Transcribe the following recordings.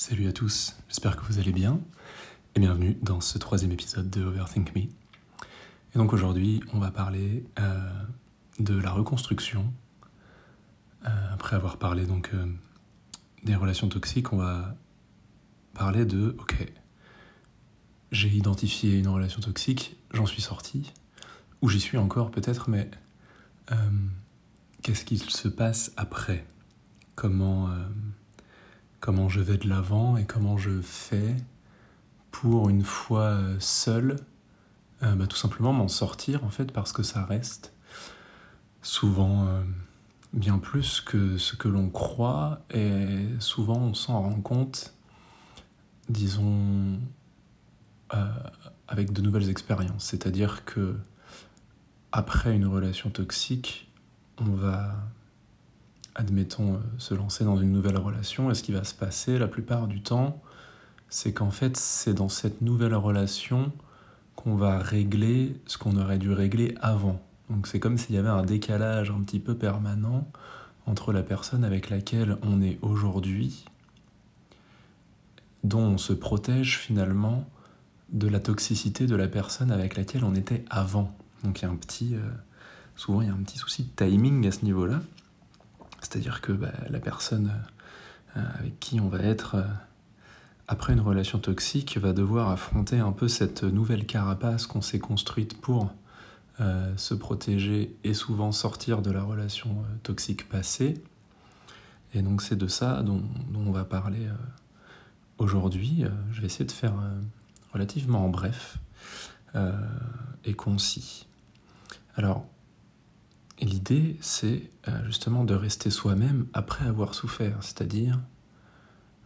Salut à tous, j'espère que vous allez bien et bienvenue dans ce troisième épisode de Overthink Me. Et donc aujourd'hui, on va parler euh, de la reconstruction. Euh, après avoir parlé donc euh, des relations toxiques, on va parler de ok, j'ai identifié une relation toxique, j'en suis sorti, ou j'y suis encore peut-être, mais qu'est-ce qu'il se passe après? Comment comment je vais de l'avant et comment je fais pour une fois euh, seul, euh, bah, tout simplement m'en sortir en fait parce que ça reste souvent euh, bien plus que ce que l'on croit et souvent on s'en rend compte, disons, avec de nouvelles expériences. C'est-à-dire que après une relation toxique, on va admettons, euh, se lancer dans une nouvelle relation, et ce qui va se passer la plupart du temps, c'est qu'en fait, c'est dans cette nouvelle relation qu'on va régler ce qu'on aurait dû régler avant. Donc c'est comme s'il y avait un décalage un petit peu permanent entre la personne avec laquelle on est aujourd'hui, dont on se protège finalement de la toxicité de la personne avec laquelle on était avant. Donc il y a un petit, euh, souvent il y a un petit souci de timing à ce niveau-là. C'est-à-dire que bah, la personne euh, avec qui on va être euh, après une relation toxique va devoir affronter un peu cette nouvelle carapace qu'on s'est construite pour euh, se protéger et souvent sortir de la relation toxique passée. Et donc c'est de ça dont, on va parler aujourd'hui. je vais essayer de faire relativement bref et concis. Alors, l'idée, c'est euh, justement de rester soi-même après avoir souffert, c'est-à-dire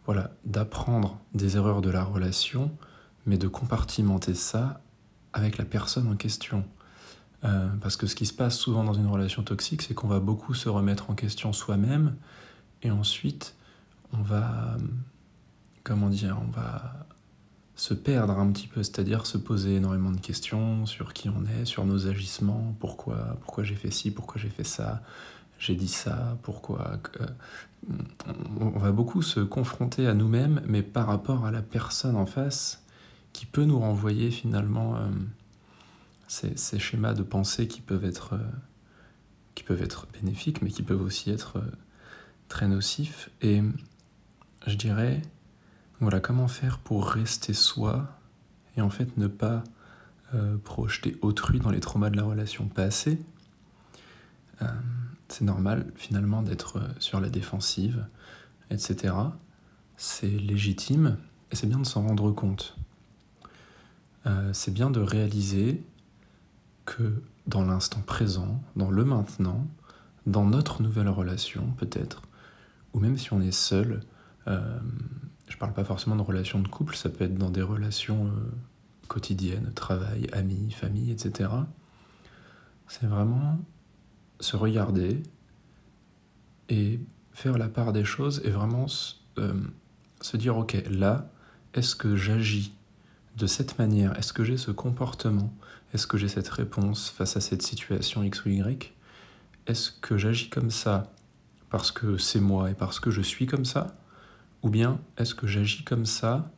voilà, d'apprendre des erreurs de la relation, mais de compartimenter ça avec la personne en question. Euh, parce que ce qui se passe souvent dans une relation toxique, c'est qu'on va beaucoup se remettre en question soi-même, et ensuite, on va, comment dire, on va se perdre un petit peu, c'est-à-dire se poser énormément de questions sur qui on est, sur nos agissements, pourquoi, pourquoi j'ai fait ci, pourquoi j'ai fait ça, j'ai dit ça, pourquoi. Euh, on va beaucoup se confronter à nous-mêmes, mais par rapport à la personne en face, qui peut nous renvoyer finalement euh, ces, schémas de pensée qui peuvent être, euh, qui peuvent être bénéfiques, mais qui peuvent aussi être très nocifs. Et je dirais voilà, comment faire pour rester soi et en fait ne pas euh, projeter autrui dans les traumas de la relation passée? Euh, c'est normal finalement d'être euh, sur la défensive, etc. C'est légitime et c'est bien de s'en rendre compte. c'est bien de réaliser que dans l'instant présent, dans le maintenant, dans notre nouvelle relation peut-être, ou même si on est seul, je parle pas forcément de relations de couple, ça peut être dans des relations euh, quotidiennes, travail, amis, famille, etc. C'est vraiment se regarder et faire la part des choses et vraiment euh, se dire ok là est-ce que j'agis de cette manière? Est-ce que j'ai ce comportement? Est-ce que j'ai cette réponse face à cette situation x ou y? Est-ce que j'agis comme ça parce que c'est moi et parce que je suis comme ça? Ou bien est-ce que j'agis comme ça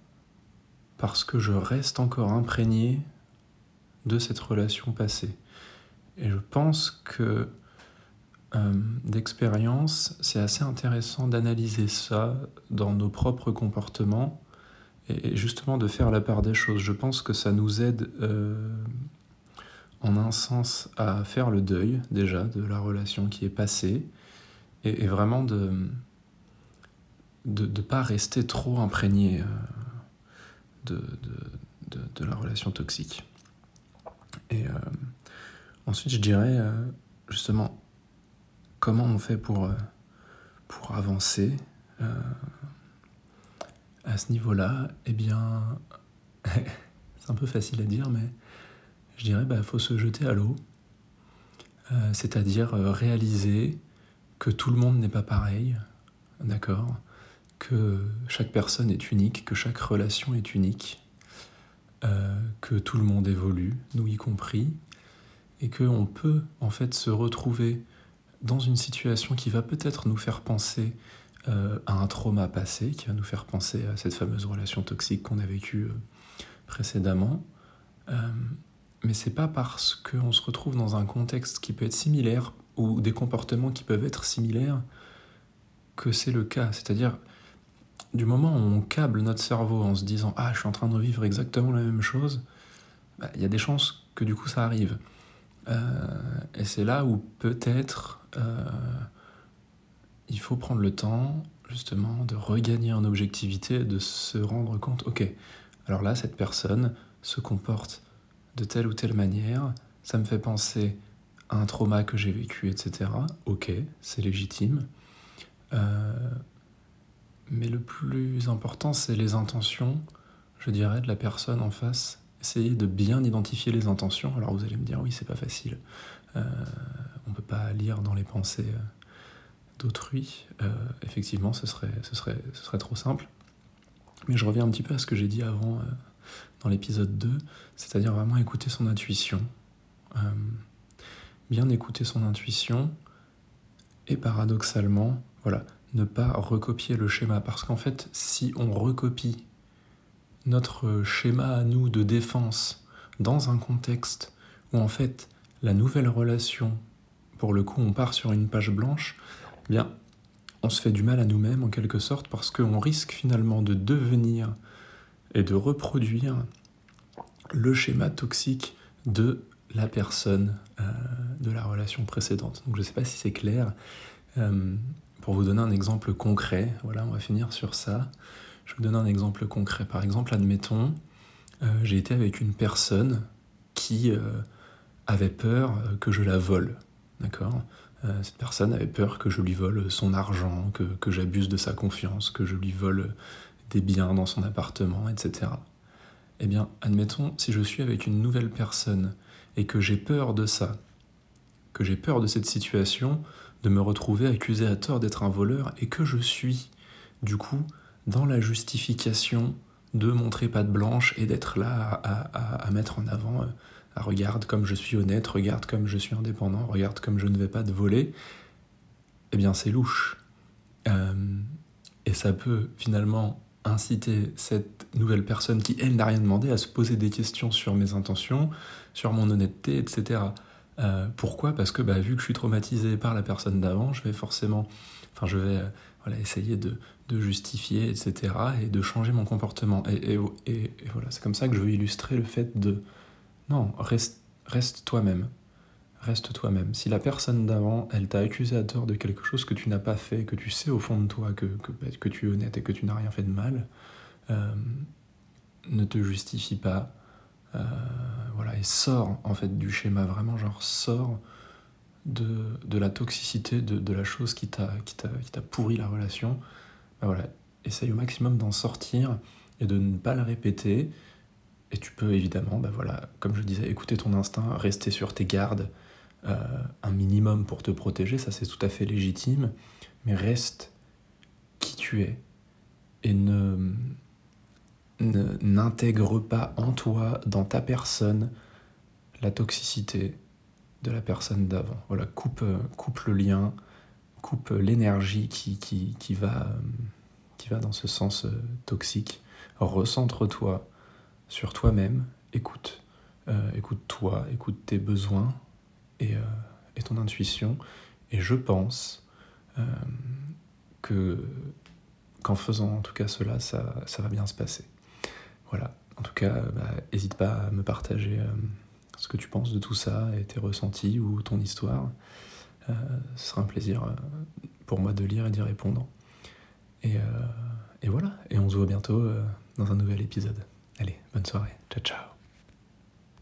parce que je reste encore imprégné de cette relation passée? Et je pense que euh, d'expérience, c'est assez intéressant d'analyser ça dans nos propres comportements et justement de faire la part des choses. Je pense que ça nous aide euh, en un sens à faire le deuil déjà de la relation qui est passée et vraiment de de ne pas rester trop imprégné euh, de, la relation toxique. Et euh, ensuite, je dirais euh, justement comment on fait pour, avancer à ce niveau-là? Eh bien, c'est un peu facile à dire, mais je dirais bah, faut se jeter à l'eau. C'est-à-dire réaliser que tout le monde n'est pas pareil, d'accord? Que chaque personne est unique, que chaque relation est unique, euh, que tout le monde évolue, nous y compris, et qu'on peut en fait se retrouver dans une situation qui va peut-être nous faire penser à un trauma passé qui va nous faire penser à cette fameuse relation toxique qu'on a vécue précédemment. mais c'est pas parce qu'on se retrouve dans un contexte qui peut être similaire ou des comportements qui peuvent être similaires que c'est le cas. C'est-à-dire, du moment où on câble notre cerveau en se disant Ah, je suis en train de vivre exactement la même chose, bah, il y a des chances que du coup ça arrive. Euh, et c'est là où peut-être euh, il faut prendre le temps justement de regagner en objectivité, de se rendre compte, ok, alors là, cette personne se comporte de telle ou telle manière, ça me fait penser à un trauma que j'ai vécu, etc. Ok, c'est légitime. Euh, mais le plus important, c'est les intentions, je dirais, de la personne en face. Essayer de bien identifier les intentions. Alors vous allez me dire, oui, c'est pas facile. Euh, on ne peut pas lire dans les pensées euh, d'autrui. effectivement, ce serait, ce, serait, ce serait trop simple. Mais je reviens un petit peu à ce que j'ai dit avant dans l'épisode 2, c'est-à-dire vraiment écouter son intuition. bien écouter son intuition et paradoxalement, voilà, ne pas recopier le schéma. Parce qu'en fait, si on recopie notre schéma à nous de défense dans un contexte où en fait la nouvelle relation, pour le coup on part sur une page blanche, eh bien on se fait du mal à nous-mêmes en quelque sorte parce qu'on risque finalement de devenir et de reproduire le schéma toxique de la personne euh, de la relation précédente. Donc je ne sais pas si c'est clair. Euh, pour vous donner un exemple concret, voilà, on va finir sur ça. Je vous donne un exemple concret. Par exemple, admettons, euh, j'ai été avec une personne qui euh, avait peur euh, que je la vole. D'accord? Cette personne avait peur que je lui vole son argent, que, que j'abuse de sa confiance, que je lui vole des biens dans son appartement, etc. Eh bien, admettons, si je suis avec une nouvelle personne et que j'ai peur de ça, que j'ai peur de cette situation, de me retrouver accusé à tort d'être un voleur et que je suis, du coup, dans la justification de montrer patte blanche et d'être là à, mettre en avant, euh, à regarde comme je suis honnête, regarde comme je suis indépendant, regarde comme je ne vais pas te voler, eh bien c'est louche. Euh, et ça peut finalement inciter cette nouvelle personne qui, elle, n'a rien demandé à se poser des questions sur mes intentions, sur mon honnêteté, etc. Euh, pourquoi? Parce que bah, vu que je suis traumatisé par la personne d'avant, je vais forcément, enfin je vais euh, voilà, essayer de, justifier, etc. et de changer mon comportement. Et, voilà, c'est comme ça que je veux illustrer le fait de non, reste, toi-même. Reste toi-même. Si la personne d'avant, elle t'a accusé à tort de quelque chose que tu n'as pas fait, que tu sais au fond de toi que, que, bah, tu es honnête et que tu n'as rien fait de mal, euh, ne te justifie pas, voilà, et sort en fait du schéma, vraiment genre sort de, de la toxicité, de, de, la chose qui t'a pourri la relation. Ben voilà, essaye au maximum d'en sortir et de ne pas le répéter. Et tu peux évidemment, ben voilà, comme je disais, écouter ton instinct, rester sur tes gardes euh, un minimum pour te protéger, ça c'est tout à fait légitime, mais reste qui tu es et ne, n'intègre pas en toi, dans ta personne, la toxicité de la personne d'avant. Voilà, coupe, euh, coupe le lien, coupe l'énergie qui, qui, qui, va, euh, dans ce sens euh, toxique. Recentre-toi sur toi-même, écoute, écoute-toi, écoute tes besoins et, et, ton intuition. Et je pense que qu'en faisant en tout cas cela, ça, ça va bien se passer. Voilà. En tout cas, n'hésite bah, pas à me partager euh, ce que tu penses de tout ça et tes ressentis ou ton histoire. Euh, ce sera un plaisir euh, pour moi de lire et d'y répondre. Et, et, voilà. Et on se voit bientôt dans un nouvel épisode. Allez, bonne soirée. Ciao, ciao.